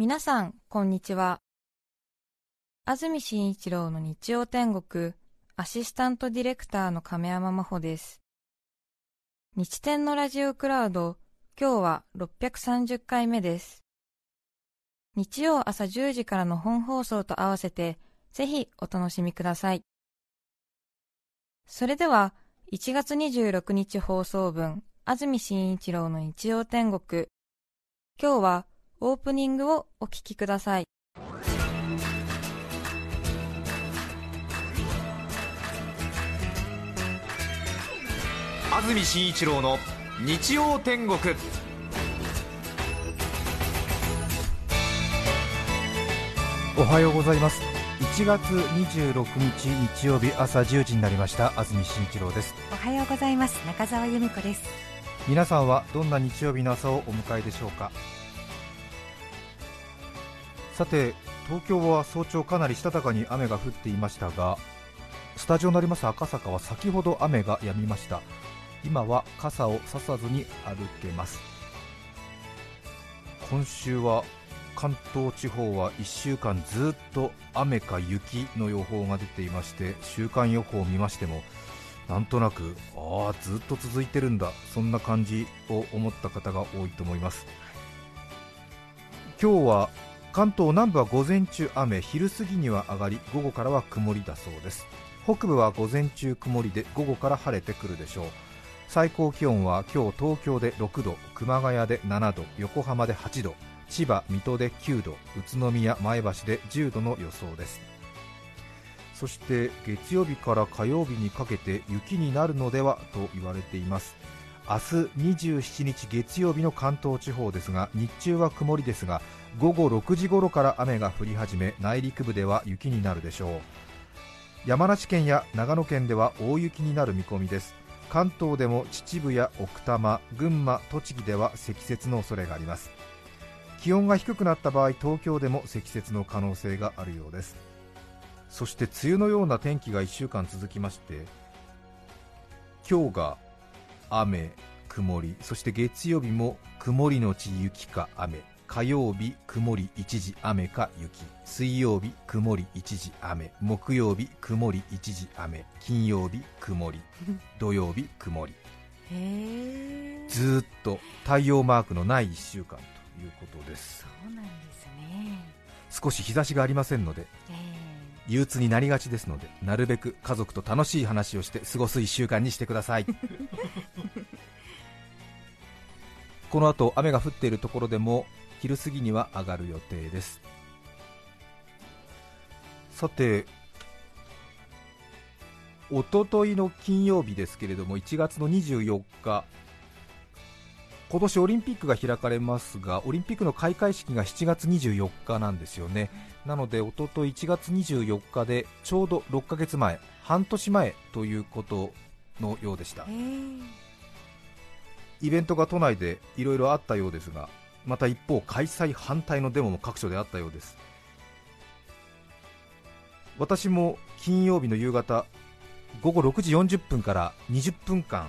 皆さん、こんにちは。安住紳一郎の日曜天国、アシスタントディレクターの亀山真帆です。日天のラジオクラウド、今日は630回目です。日曜朝10時からの本放送と合わせて、ぜひお楽しみください。それでは、1月26日放送分、安住紳一郎の日曜天国。今日は、オープニングをお聞きください。安住紳一郎の日曜天国。おはようございます。1月26日日曜日朝10時になりました。安住紳一郎です。おはようございます。中澤由美子です。皆さんはどんな日曜日の朝をお迎えでしょうか？さて東京は早朝かなりしたたかに雨が降っていましたがスタジオになります赤坂は先ほど雨が止みました。今は傘をささずに歩けます。今週は関東地方は1週間ずっと雨か雪の予報が出ていまして週間予報を見ましてもなんとなくああずっと続いてるんだそんな感じを思った方が多いと思います。今日は関東南部は午前中雨昼過ぎには上がり午後からは曇りだそうです。北部は午前中曇りで午後から晴れてくるでしょう。最高気温は今日東京で6度熊谷で7度横浜で8度千葉水戸で9度宇都宮前橋で10度の予想です。そして月曜日から火曜日にかけて雪になるのではと言われています。明日27日月曜日の関東地方ですが日中は曇りですが午後6時頃から雨が降り始め内陸部では雪になるでしょう。山梨県や長野県では大雪になる見込みです。関東でも秩父や奥多摩群馬栃木では積雪の恐れがあります。気温が低くなった場合東京でも積雪の可能性があるようです。そして梅雨のような天気が1週間続きまして今日が雨、曇り、そして月曜日も曇りのち雪か雨、火曜日、曇り一時雨か雪、水曜日、曇り一時雨、木曜日、曇り一時雨、金曜日、曇り、土曜日、曇り、ずっと太陽マークのない1週間ということです。そうなんですね。少し日差しがありませんので、憂鬱になりがちですのでなるべく家族と楽しい話をして過ごす1週間にしてください。この後雨が降っているところでも昼過ぎには上がる予定です。さておとといの金曜日ですけれども1月の24日今年オリンピックが開かれますがオリンピックの開会式が7月24日なんですよねなのでおととい1月24日でちょうど6ヶ月前半年前ということのようでした。イベントが都内でいろいろあったようですがまた一方開催反対のデモも各所であったようです。私も金曜日の夕方午後6時40分から20分間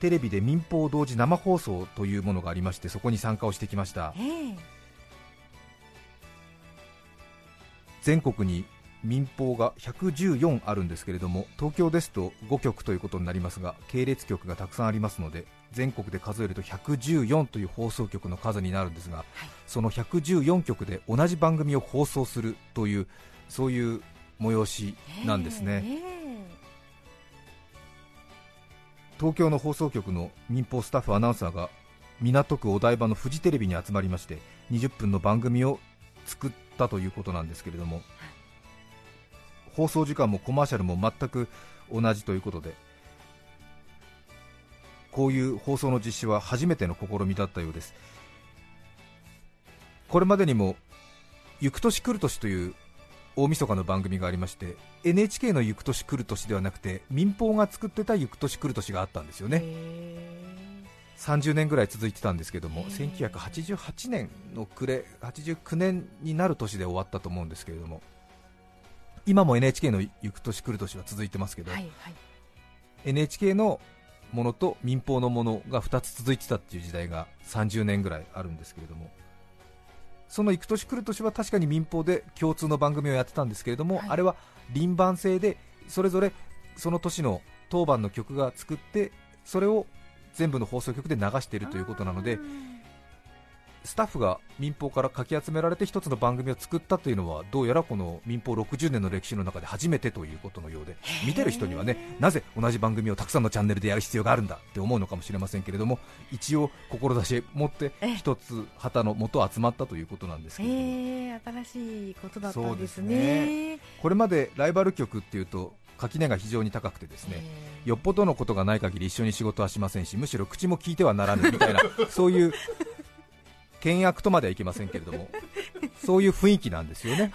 テレビで民放同時生放送というものがありましてそこに参加をしてきました、全国に民放が114あるんですけれども東京ですと5局ということになりますが系列局がたくさんありますので全国で数えると114という放送局の数になるんですが、はい、その114局で同じ番組を放送するというそういう催しなんですね。えー東京の放送局の民放スタッフアナウンサーが港区お台場のフジテレビに集まりまして20分の番組を作ったということなんですけれども放送時間もコマーシャルも全く同じということでこういう放送の実施は初めての試みだったようです。これまでにも「ゆく年来る年」という大晦日の番組がありまして NHK の「ゆく年来る年」ではなくて民放が作ってた「ゆく年来る年」があったんですよね。30年ぐらい続いてたんですけども1988年の暮れ89年になる年で終わったと思うんですけれども今も NHK の「ゆく年来る年」は続いてますけど、はいはい、NHK のものと民放のものが2つ続いてたっていう時代が30年ぐらいあるんですけれどもその行く年来る年は確かに民放で共通の番組をやってたんですけれども、はい。あれは輪番制でそれぞれその年の当番の曲が作ってそれを全部の放送局で流しているということなのでスタッフが民放からかき集められて一つの番組を作ったというのはどうやらこの民放60年の歴史の中で初めてということのようで見てる人にはねなぜ同じ番組をたくさんのチャンネルでやる必要があるんだって思うのかもしれませんけれども一応志を持ってえ一つ旗の元集まったということなんですけれども、えー、新しいことだったんですそうね。これまでライバル局っていうと垣根が非常に高くてですね、えよっぽどのことがない限り一緒に仕事はしませんしむしろ口も聞いてはならぬみたいな そういう倹約とまではいけませんけれどもそういう雰囲気なんですよね。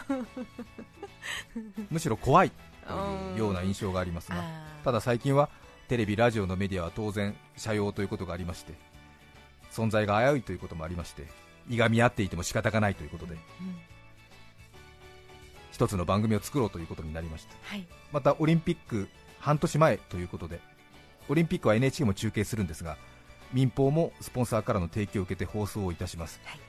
むしろ怖いというような印象がありますがただ最近はテレビ、ラジオのメディアは当然社用ということがありまして存在が危ういということもありましていがみ合っていても仕方がないということでうん一つの番組を作ろうということになりました。はい。またオリンピック半年前ということでオリンピックは NHK も中継するんですが民放もスポンサーからの提供を受けて放送をいたします、はい。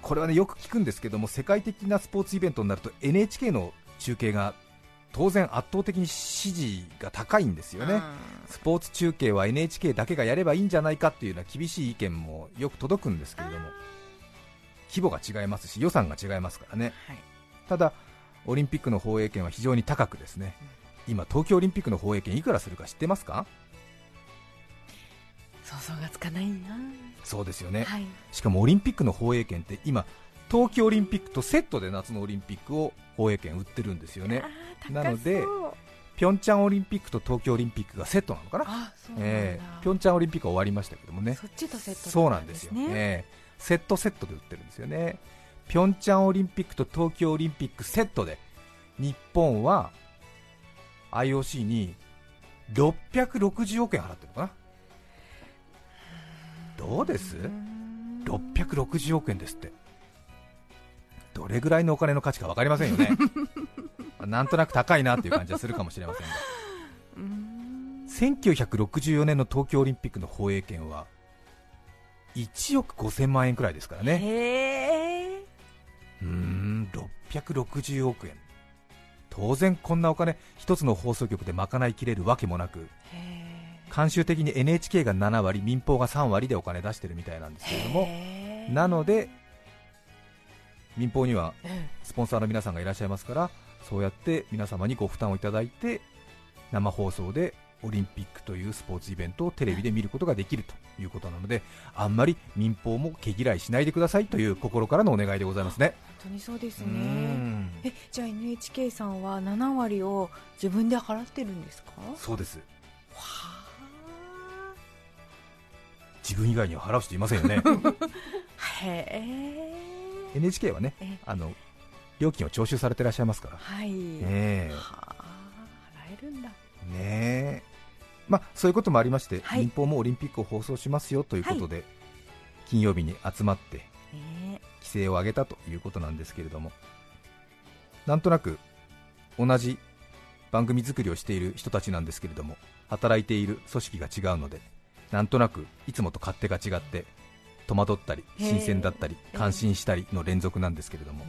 これはねよく聞くんですけども世界的なスポーツイベントになると NHK の中継が当然圧倒的に支持が高いんですよね、スポーツ中継は NHK だけがやればいいんじゃないかっていうような厳しい意見もよく届くんですけれども規模が違いますし予算が違いますからね。はい。ただオリンピックの放映権は非常に高くですね。今東京オリンピックの放映権いくらするか知ってますか？想像がつかないな。そうですよね、はい。しかもオリンピックの放映権って今東京オリンピックとセットで夏のオリンピックを放映権売ってるんですよね。なのでピョンチャンオリンピックと東京オリンピックがセットなのかな。あえーピョンチャンオリンピックは終わりましたけどもね。そっちとセットだったそうなんですよ、ねえ。ーセットセットで売ってるんですよね。ピョンチャンオリンピックと東京オリンピックセットで日本は IOC に660億円払ってるのかな。どうです？うん660億円ですって。どれぐらいのお金の価値か分かりませんよね。なんとなく高いなっていう感じはするかもしれませんが。うん。1964年の東京オリンピックの放映権は1億5000万円くらいですからね。へえうーん660億円。当然こんなお金一つの放送局で賄いきれるわけもなく慣習的に NHK が7割民放が3割でお金出してるみたいなんですけれどもなので民放にはスポンサーの皆さんがいらっしゃいますからそうやって皆様にご負担をいただいて生放送でオリンピックというスポーツイベントをテレビで見ることができるということなのであんまり民放も毛嫌いしないでくださいという心からのお願いでございますね。本当にそうですうねん。えじゃあ NHK さんは7割を自分で払ってるんですか？そうです。は自分以外には払う人いませんよね。あ へえ。NHK はねえあの料金を徴収されてらっしゃいますから。はい、ねえ。はまあ、そういうこともありまして、はい。民放もオリンピックを放送しますよということで、金曜日に集まってね規制を上げたということなんですけれどもなんとなく同じ番組作りをしている人たちなんですけれども働いている組織が違うのでなんとなくいつもと勝手が違って戸惑ったり新鮮だったりええ感心したりの連続なんですけれども。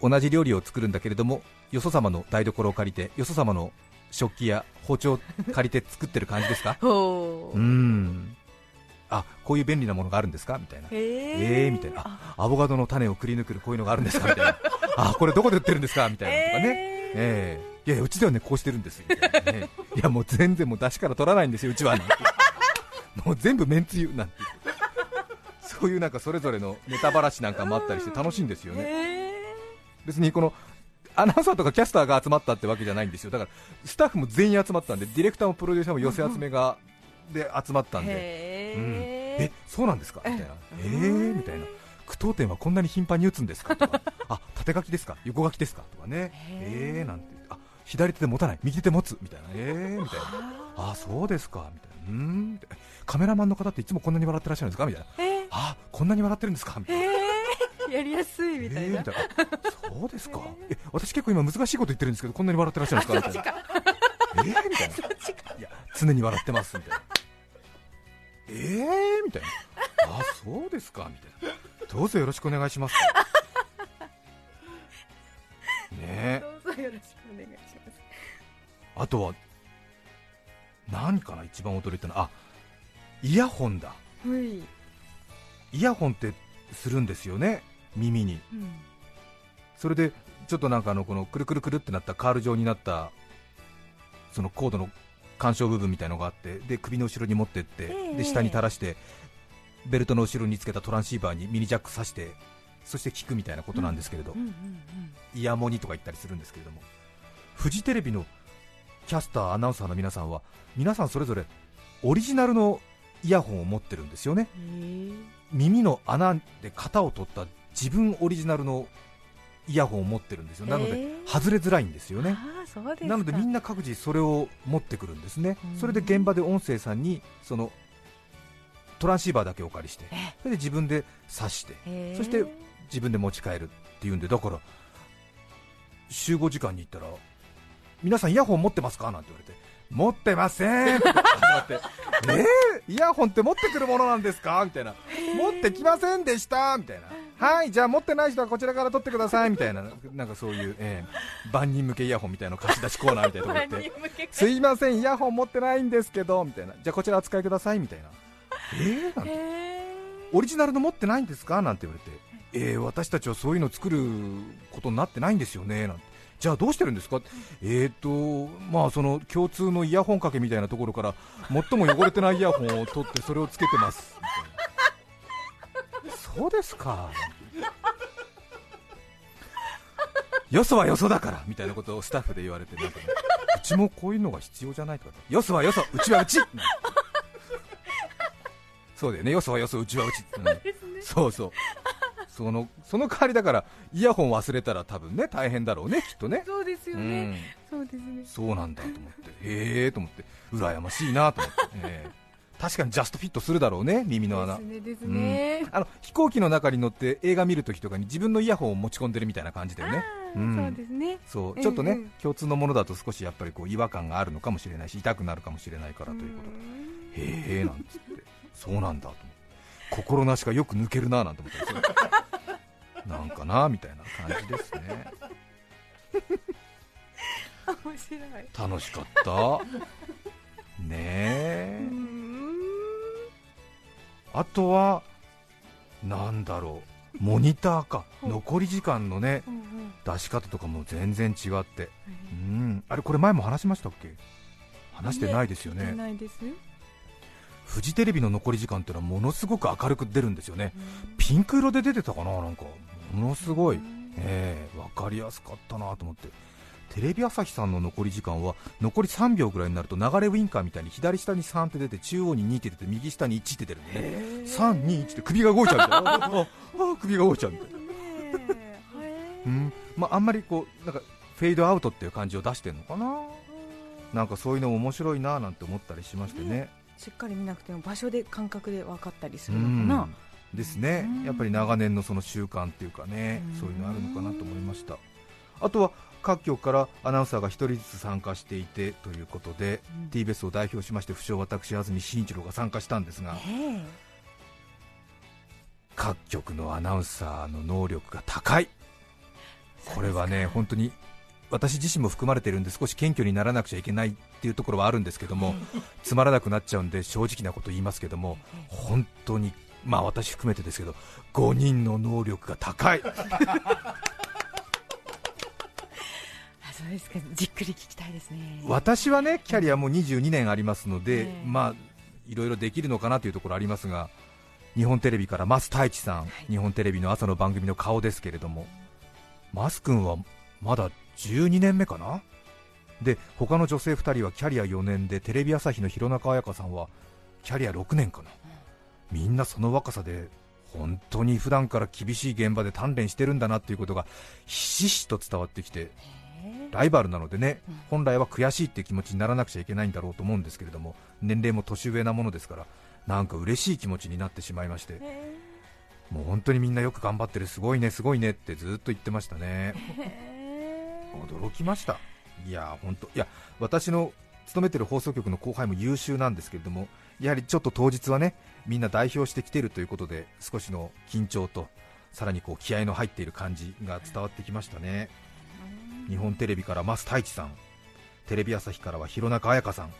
うん。同じ料理を作るんだけれどもよそ様の台所を借りてよそ様の食器や包丁を借りて作ってる感じですか？ほう。ーん。あこういう便利なものがあるんですか？みたいな。へえーみたいな。あアボカドの種をくり抜くこういうのがあるんですか？みたいな。あこれどこで売ってるんですか？みたいな。のとかね、ええいやいやうちではねこうしてるんです。みたいなね。いやもう全然もう出汁から取らないんですようちは。なんて。もう全部めんつゆなんて。そういうなんかそれぞれのネタばらしなんかもあったりして楽しいんですよね。へ別にこのアナウンサーとかキャスターが集まったってわけじゃないんですよ。だからスタッフも全員集まったんでディレクターもプロデューサーも寄せ集めがで集まったんで、へうん。ええそうなんですか？みたいな。えうん。ーみたいな。句読点はこんなに頻繁に打つんですか？とか。あ縦書きですか？横書きですか？とかね。えーなんて。あ左手で持たない。右手で持つ。みたいな。えーみたいな。あ。あそうですか。みたいな。うーん。カメラマンの方っていつもこんなに笑ってらっしゃるんですか？みたいな。あこんなに笑ってるんですか？みたいな。ーやりやすいみたいな。えーみたいな。あそうですか。え私結構今難しいこと言ってるんですけどこんなに笑ってらっしゃるんですか？みたいなえーみたいな。いや常に笑ってますみたいな。えーみたいな。ああそうですかみたいな。どうぞよろしくお願いします。ね。えどうぞよろしくお願いします。あとは何かな一番驚いたの。はあイヤホンだ。はい、イヤホンってするんですよね耳に。うん、それでちょっとなんかあのこのくるくるくるってなったカール状になったそのコードの干渉部分みたいのがあってで首の後ろに持ってって、ええ。で下に垂らしてベルトの後ろにつけたトランシーバーにミニジャック挿してそして聞くみたいなことなんですけれど、イヤモニとか言ったりするんですけれどもフジテレビのキャスターアナウンサーの皆さんは皆さんそれぞれオリジナルのイヤホンを持ってるんですよね。耳の穴で型を取った自分オリジナルのイヤホンを持ってるんですよ。なので外れづらいんですよえねなのでみんな各自それを持ってくるんですね。うん。それで現場で音声さんにそのトランシーバーだけお借りしてえそれで自分で挿してそして自分で持ち帰るっていうんでだから集合時間に行ったら皆さんイヤホン持ってますか？なんて言われて持ってませんって始まってえー、イヤホンって持ってくるものなんですか？みたいな持ってきませんでしたみたいなはいじゃあ持ってない人はこちらから取ってくださいみたいななんかそういう、えー万人向けイヤホンみたいなの貸し出しコーナーみたいなとこ行って。すいませんイヤホン持ってないんですけどみたいな。じゃあこちらお使いくださいみたいな。えー、なんて。へオリジナルの持ってないんですか？なんて言われて、えー、私たちはそういうの作ることになってないんですよね。なんて。じゃあどうしてるんですか？えーとまあその共通のイヤホン掛けみたいなところから最も汚れてないイヤホンを取ってそれをつけてます。みたいなそうですか。よそはよそだからみたいなことをスタッフで言われてなんか、ね、うちもこういうのが必要じゃないとかよそはよそうちはうち。そうだよねよそはよそうちはうち、うん。そうそうそのその代わりだからイヤホン忘れたら多分ね大変だろうねきっとね。そうですようね、ん。そうですね。そうなんだと思って。へえと思って。羨ましいなと思って、ええ確かにジャストフィットするだろうね耳の穴。ですねですね、あの飛行機の中に乗って映画見るときとかに自分のイヤホンを持ち込んでるみたいな感じだよね。そうですね。そう。うんちょっとね、うん共通のものだと少しやっぱりこう違和感があるのかもしれないし痛くなるかもしれないからということで。へえなんつって。そうなんだと思って。心なしかよく抜けるななんて思ったりする。なんかなみたいな感じですね。面白い。楽しかった。ねえあとはなんだろうモニターか。うん残り時間のねうんうん。出し方とかも全然違って。はい。うん。あれこれ前も話しましたっけ？話してないですよね。フジテレビの残り時間っていうのはものすごく明るく出るんですよね。ピンク色で出てたかななんか。ものすごい。ええ分かりやすかったなと思ってテレビ朝日さんの残り時間は残り3秒ぐらいになると流れウインカーみたいに左下に3って出て中央に2って出て右下に1って出るんでね。3、2、1って首が動いちゃうみたいなあああ首が動いちゃうみたいなうん。まあ、あんまりこうなんかフェードアウトっていう感じを出してるのかな。なんかそういうのも面白いななんて思ったりしましてね。しっかり見なくても場所で感覚で分かったりすうるのかな、ん。ですね。うん。やっぱり長年のその習慣っていうかねうん。そういうのあるのかなと思いました。あとは各局からアナウンサーが一人ずつ参加していてということで、うん。TBS を代表しまして不詳私安住紳一郎が参加したんですがえ各局のアナウンサーの能力が高い。えこれはね本当に私自身も含まれているんで少し謙虚にならなくちゃいけないっていうところはあるんですけどもつまらなくなっちゃうんで正直なこと言いますけども本当にまあ私含めてですけど5人の能力が高い。あそうですか。じっくり聞きたいですね。私はねキャリアも22年ありますので、ええ。まあいろいろできるのかなというところありますが日本テレビから増太一さん、日本テレビの朝の番組の顔ですけれども増君はまだ12年目かな？で他の女性2人はキャリア4年でテレビ朝日の弘中綾香さんはキャリア6年かな？みんなその若さで本当に普段から厳しい現場で鍛錬してるんだなっていうことがひしひしと伝わってきてえライバルなのでねうん。本来は悔しいっていう気持ちにならなくちゃいけないんだろうと思うんですけれども年齢も年上なものですからなんか嬉しい気持ちになってしまいましてえ。もう本当にみんなよく頑張ってるすごいねすごいねってずっと言ってましたね。え。驚きました。いや本当いや私の勤めてる放送局の後輩も優秀なんですけれどもやはりちょっと当日はねみんな代表してきてるということで少しの緊張とさらにこう気合の入っている感じが伝わってきましたね日本テレビから増太一さん。テレビ朝日からは弘中綾香さん。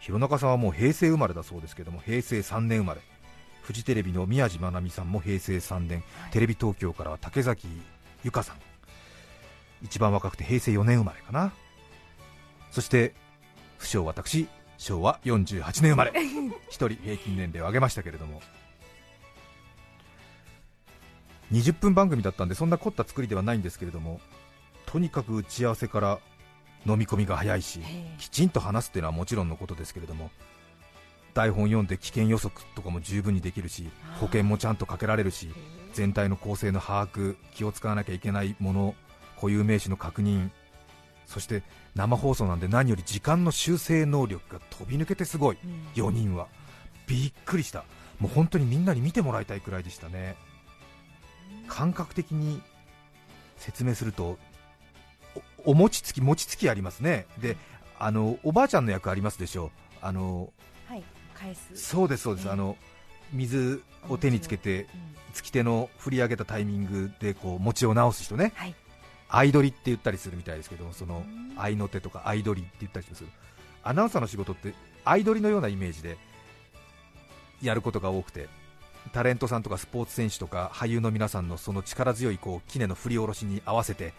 弘中さんはもう平成生まれだそうですけども平成3年生まれ。フジテレビの宮地真奈美さんも平成3年、テレビ東京からは竹崎由香さん。一番若くて平成4年生まれかな。そして不詳私昭和48年生まれ。1人平均年齢を上げましたけれども。20分番組だったんでそんな凝った作りではないんですけれどもとにかく打ち合わせから飲み込みが早いしきちんと話すっていうのはもちろんのことですけれども台本読んで危険予測とかも十分にできるし保険もちゃんとかけられるし全体の構成の把握気を使わなきゃいけないもの固有名詞の確認そして生放送なんで何より時間の修正能力が飛び抜けてすごい、4人は。びっくりした。もう本当にみんなに見てもらいたいくらいでしたね。感覚的に説明するとお餅つき餅つきありますね。であのおばあちゃんの役ありますでしょう。あのはい返す。そうですそうです、ええ。あの水を手につけてうん。突き手の振り上げたタイミングでこう餅を直す人ね。はい。相取りって言ったりするみたいですけどそのうん。合いの手とか相取りって言ったりす。るアナウンサーの仕事って相取りのようなイメージでやることが多くてタレントさんとかスポーツ選手とか俳優の皆さんのその力強いこう杵の振り下ろしに合わせて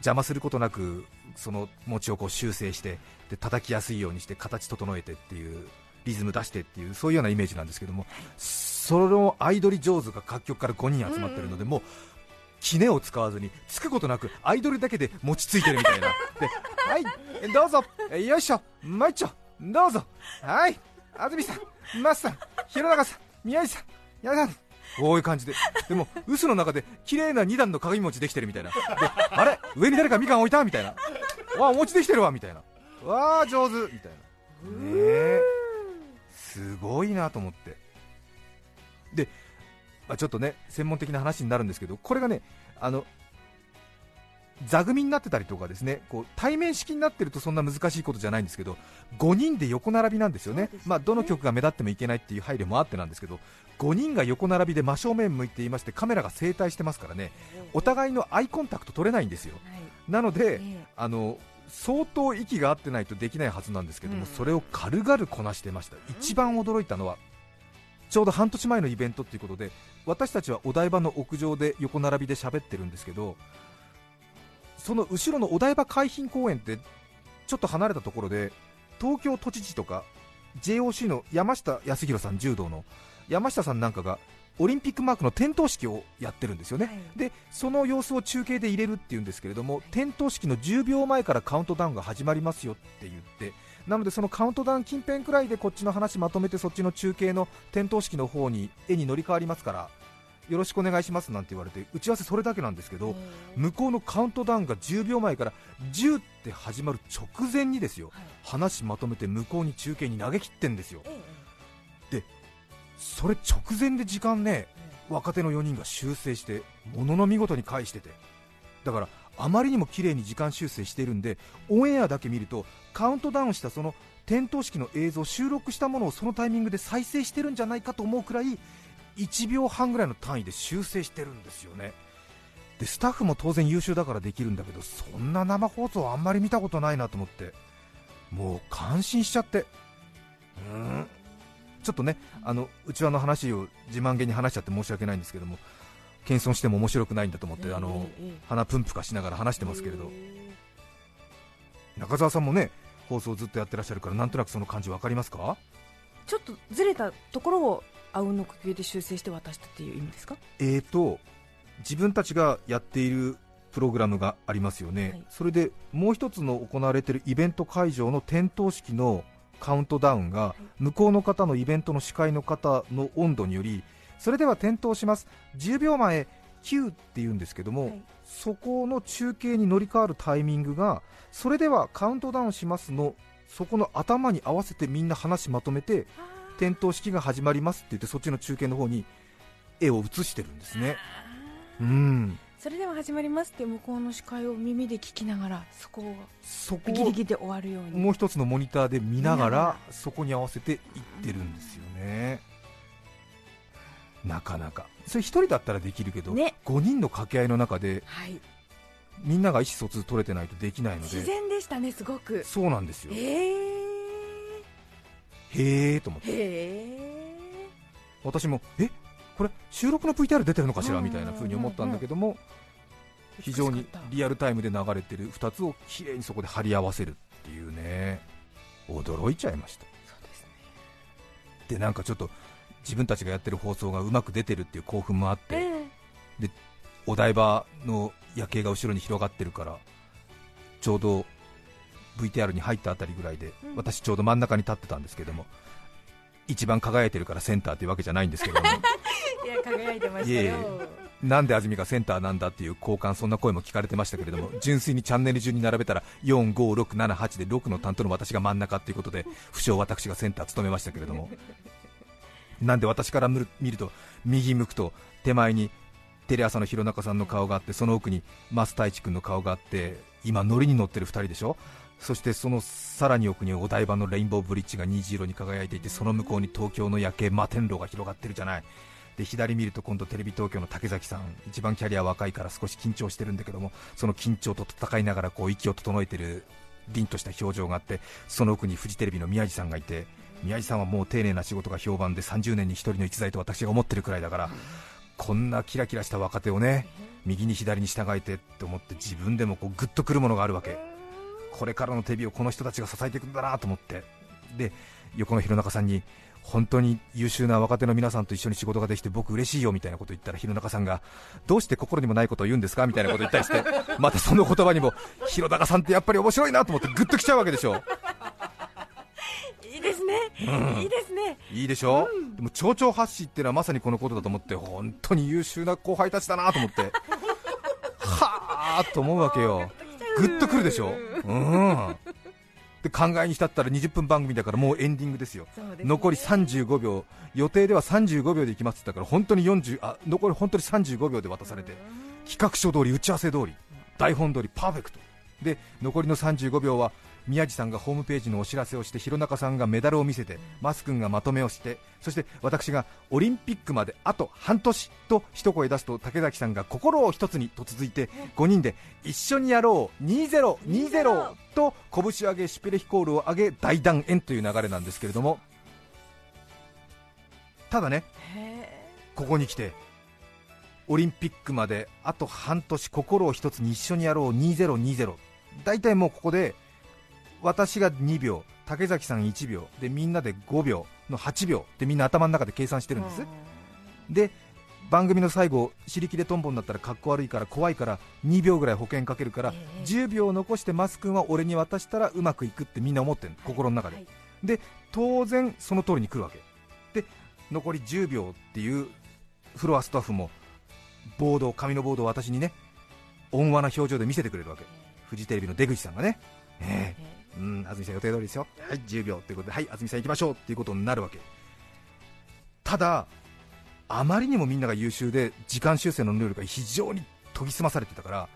邪魔することなくその餅をこう修正してで叩きやすいようにして形整えてっていうリズム出してっていうそういうようなイメージなんですけどもその相取り上手が各局から5人集まってるので、もう杵を使わずにつくことなくアイドルだけで餅ついてるみたいな。ではいどうぞ。えよいしょ。まいっちょどうぞ。はい。安住さんマスさん弘中さん宮治さん矢田さんこういう感じで。でも嘘の中で綺麗な2段の鏡餅できてるみたいな。であれ？上に誰かみかん置いた？みたいな。わあお餅できてるわみたいな。わあ上手。みたいな。ねすごいなと思って。で、まあ、ちょっとね専門的な話になるんですけどこれがねあの座組になってたりとかですねこう対面式になってるとそんな難しいことじゃないんですけど5人で横並びなんですよね。ね。まあ、どの曲が目立ってもいけないっていう配慮もあってなんですけど5人が横並びで真正面向いていましてカメラが正対してますからね。お互いのアイコンタクト取れないんですよ。はい。なので、えあの相当息が合ってないとできないはずなんですけども、うんそれを軽々こなしてました、一番驚いたのはちょうど半年前のイベントということで私たちはお台場の屋上で横並びで喋ってるんですけどその後ろのお台場海浜公園ってちょっと離れたところで東京都知事とか JOC の山下康弘さん柔道の山下さんなんかがオリンピックマークの点灯式をやってるんですよね、はい。でその様子を中継で入れるっていうんですけれども点灯式の10秒前からカウントダウンが始まりますよって言ってなのでそのカウントダウン近辺くらいでこっちの話まとめてそっちの中継の点灯式の方に絵に乗り換わりますからよろしくお願いしますなんて言われて打ち合わせそれだけなんですけど、向こうのカウントダウンが10秒前から10って始まる直前にですよはい。話まとめて向こうに中継に投げ切ってんですよ。えそれ直前で時間ね若手の4人が修正してものの見事に返してて。だからあまりにも綺麗に時間修正しているんでオンエアだけ見るとカウントダウンしたその点灯式の映像収録したものをそのタイミングで再生してるんじゃないかと思うくらい1秒半ぐらいの単位で修正してるんですよね。でスタッフも当然優秀だからできるんだけどそんな生放送あんまり見たことないなと思ってもう感心しちゃって。うーん。ちょっとねあの内輪の話を自慢げに話しちゃって申し訳ないんですけども謙遜しても面白くないんだと思って、あの鼻プンプカしながら話してますけれど、中澤さんもね放送ずっとやってらっしゃるからなんとなくその感じ分かりますか？ちょっとずれたところをあうんの呼吸で修正して渡したっていう意味ですかえーと自分たちがやっているプログラムがありますよね、はいそれでもう一つの行われているイベント会場の点灯式のカウントダウンが向こうの方のイベントの司会の方の温度によりそれでは点灯します10秒前9って言うんですけども、はいそこの中継に乗り換わるタイミングがそれではカウントダウンしますのそこの頭に合わせてみんな話まとめて点灯式が始まりますって言ってそっちの中継の方に絵を映してるんですね。うん。それでは始まりますって向こうの司会を耳で聞きながらそこをそこギリギリで終わるように。をもう一つのモニターで見ながらそこに合わせていってるんですよね。なかなか。それ一人だったらできるけど、ね。5人の掛け合いの中ではい。みんなが意思疎通取れてないとできないので。自然でしたねすごく。そうなんですよ。えー、へえと思って。私もえこれ収録の VTR 出てるのかしら？うん。みたいな風に思ったんだけども非常にリアルタイムで流れてる2つをきれいにそこで貼り合わせるっていうね。驚いちゃいました。そうですね。でなんかちょっと自分たちがやってる放送がうまく出てるっていう興奮もあって、えお台場の夜景が後ろに広がってるからちょうど VTR に入ったあたりぐらいで、うん。私ちょうど真ん中に立ってたんですけども一番輝いてるからセンターっていうわけじゃないんですけども。え いや輝いてましたいえいよなんで安住がセンターなんだっていう交換そんな声も聞かれてましたけれども純粋にチャンネル順に並べたら45678で6の担当の私が真ん中っていうことで不詳私がセンター務めましたけれども。なんで私から見ると右向くと手前にテレ朝の弘中さんの顔があってその奥に増太一君の顔があって今乗りに乗ってる2人でしょ？そしてそのさらに奥にお台場のレインボーブリッジが虹色に輝いていてその向こうに東京の夜景摩天楼が広がってるじゃない。で左見ると今度テレビ東京の竹崎さん一番キャリア若いから少し緊張してるんだけどもその緊張と戦いながらこう息を整えてる凛とした表情があってその奥にフジテレビの宮地さんがいて宮地さんはもう丁寧な仕事が評判で30年に1人の逸材と私が思ってるくらいだからこんなキラキラした若手をね右に左に従えてって思って自分でもこうグッとくるものがあるわけ。これからの手火をこの人たちが支えていくんだなと思って。で横の弘中さんに本当に優秀な若手の皆さんと一緒に仕事ができて僕嬉しいよみたいなこと言ったら弘中さんがどうして心にもないことを言うんですか？みたいなこと言ったりして またその言葉にも弘中さんってやっぱり面白いなと思ってグッときちゃうわけでしょ。いいですね、うん。いいですね。いいでしょ、でも蝶々発信っていうのはまさにこのことだと思って本当に優秀な後輩たちだなと思って。はあと思うわけよ。グッとくるでしょ？うん。で考えに浸ったら20分番組だからもうエンディングですよ。すね。残り35秒。予定では35秒で行きますって言ったから本当に40あ残り本当に35秒で渡されて企画書通り打ち合わせ通り台本通りパーフェクト。で残りの35秒は宮地さんがホームページのお知らせをして弘中さんがメダルを見せてマス君がまとめをしてそして私がオリンピックまであと半年と一声出すと竹崎さんが心を一つにと続いて5人で一緒にやろう2020と拳を上げシュペレヒコールを上げ大団円という流れなんですけれども。ただねへここに来てオリンピックまであと半年心を一つに一緒にやろう2020大体もうここで私が2秒竹崎さん1秒でみんなで5秒の8秒でみんな頭の中で計算してるんです、で番組の最後尻切れトンボになったらかっこ悪いから怖いから2秒ぐらい保険かけるから、ええ。10秒残してマス君は俺に渡したらうまくいくってみんな思ってる心の中で、はいで当然その通りに来るわけ。で残り10秒っていうフロアスタッフもボード紙のボードを私にね温和な表情で見せてくれるわけ。フジテレビの出口さんがね、ええうん、安住さん予定通りですよ、はい、10秒ということで、はい、安住さん行きましょうっていうことになるわけ。ただ、あまりにもみんなが優秀で、時間修正の能力が非常に研ぎ澄まされてたから、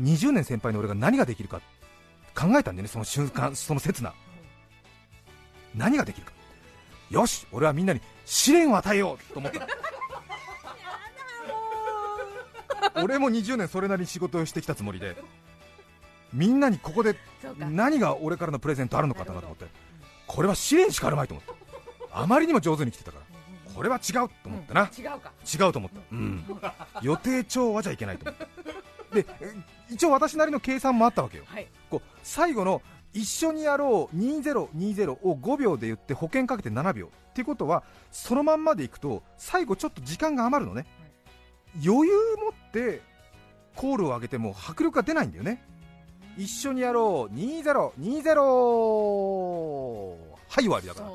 20年先輩の俺が何ができるか考えたんだよね、その瞬間、その刹那。何ができるか。よし、俺はみんなに試練を与えようと思った。俺も20年それなりに仕事をしてきたつもりで、みんなにここで何が俺からのプレゼントあるのかなと思って。これは試練しかあるまいと思って。あまりにも上手に来てたから。これは違うと思ってな、違うか。違うと思った、うん、予定調和じゃいけないと思ってでえ一応私なりの計算もあったわけよ。はい。こう最後の一緒にやろう2020を5秒で言って保険かけて7秒。っていうことはそのまんまでいくと最後ちょっと時間が余るのね。余裕持ってコールを上げても迫力が出ないんだよね一緒にやろう。2020はい終わりだから。ね。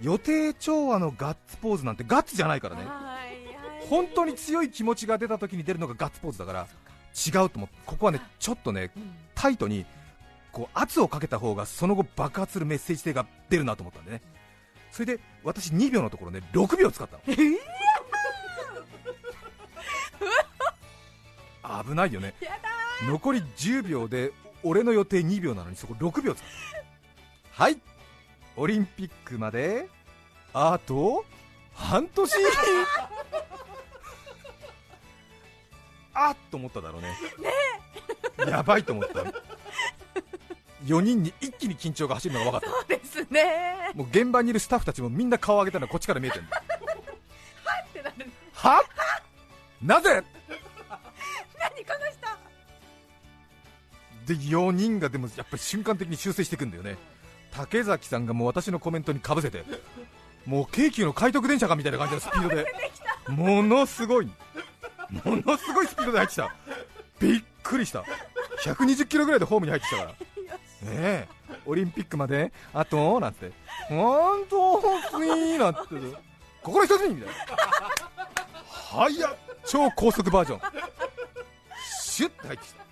予定調和のガッツポーズなんてガッツじゃないからね。本当に強い気持ちが出た時に出るのがガッツポーズだから違うと思ってここはねちょっとねうん。タイトにこう圧をかけた方がその後爆発するメッセージ性が出るなと思ったんでね。それで私2秒のところね6秒使ったの危ないよね。残り10秒で俺の予定2秒なのにそこ6秒使う。はい。オリンピックまであと半年。あっと思っただろうね。やばいと思った。4人に一気に緊張が走るのが分かっそうですね。たもう現場にいるスタッフたちもみんな顔を上げたのはこっちから見えてるってなる。はなぜ？で4人がでもやっぱり瞬間的に修正していくんだよね。竹崎さんがもう私のコメントにかぶせてもう京急の快特電車かみたいな感じのスピードでものすごいものすごいスピードで入ってきた。びっくりした。120キロぐらいでホームに入ってきたから。ねえ。オリンピックまで？あと？なんて。本当スイーなんて。心一つにみたいな。早っ。超高速バージョン。シュッて入ってきた。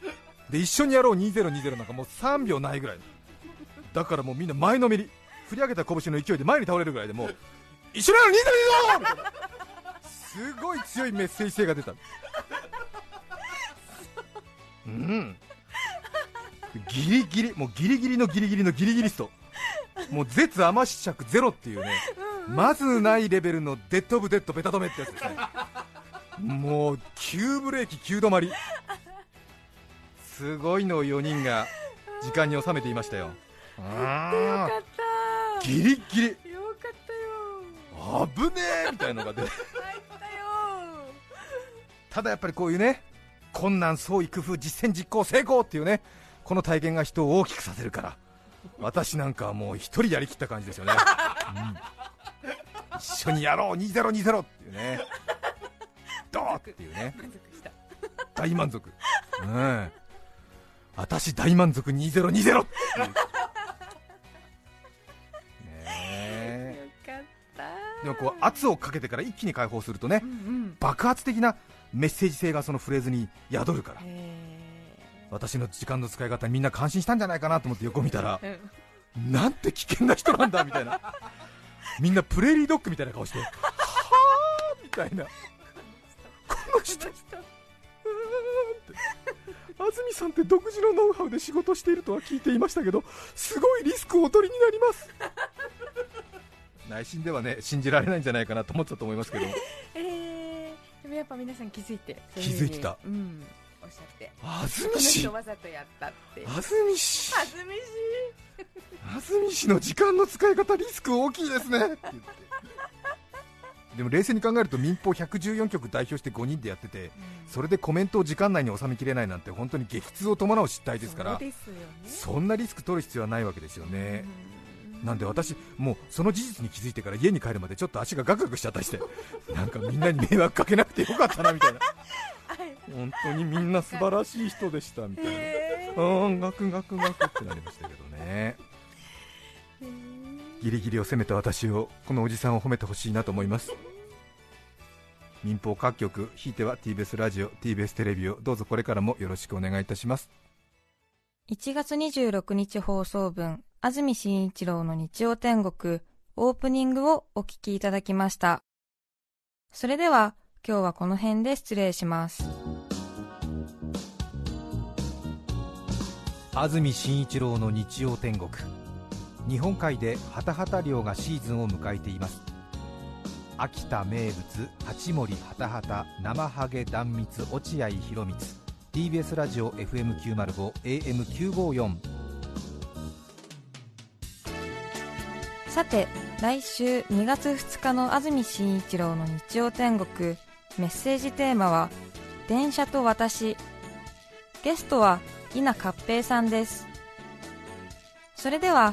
で一緒にやろう2020なんかもう3秒ないぐらい。だからもうみんな前のめり。振り上げた拳の勢いで前に倒れるぐらいでもう一緒にやろう2020すごい強いメッセージ性が出た。うん。ギリギリもうギリギリのギリギリのギリギリスト。もう絶甘子尺ゼロっていうねまずないレベルのデッドオブデッドベタ止めってやつですね。もう急ブレーキ急止まり。すごいのを4人が時間に収めていましたよ。あよかったー。ギリギリ。よかったよ。危ねえみたいなのが出て。たよ。ただやっぱりこういうね困難創意工夫実践実行成功っていうねこの体験が人を大きくさせるから私なんかはもう一人やりきった感じですよね、うん。一緒にやろう2020っていうね。どうっていうね。満足した。大満足。うん私大満足2020 っていうでもこう圧をかけてから一気に解放するとねうんうん。爆発的なメッセージ性がそのフレーズに宿るから。へ私の時間の使い方にみんな感心したんじゃないかなと思って横見たらーうん。なんて危険な人なんだみたいな。みんなプレーリードッグみたいな顔してはあみたいな安住さんって独自のノウハウで仕事しているとは聞いていましたけどすごいリスクをお取りになります。内心ではね信じられないんじゃないかなと思ってたと思いますけど。えー、でもやっぱ皆さん気づいて気づいてた。そうんおっしゃって。安住氏人わざとやったって安住氏はずみし安住氏の時間の使い方リスク大きいですね。って言ってでも冷静に考えると民放114局代表して5人でやっててそれでコメントを時間内に収めきれないなんて本当に激痛を伴う失態ですからね。そんなリスク取る必要はないわけですよね。うんなんで私もうその事実に気づいてから家に帰るまでちょっと足がガクガクしちゃったりして なんかみんなに迷惑かけなくてよかったなみたいな。本当にみんな素晴らしい人でしたみたいな。へうーんガクガクガクってなりましたけどねギリギリを攻めた私をこのおじさんを褒めてほしいなと思います民放各局ひいては TBS ラジオ TBS テレビをどうぞこれからもよろしくお願いいたします1月26日放送分、安住紳一郎の日曜天国、オープニングをお聞きいただきました。それでは、今日はこの辺で失礼します。安住紳一郎の日曜天国日本海でハタハタ漁がシーズンを迎えています秋田名物八森ハタハタ生ハゲ断蜜落合博満 TBS ラジオ FM905 AM954 さて、来週2月2日の安住紳一郎の日曜天国、メッセージテーマは、電車と私。ゲストは、稲勝平さんです。それでは、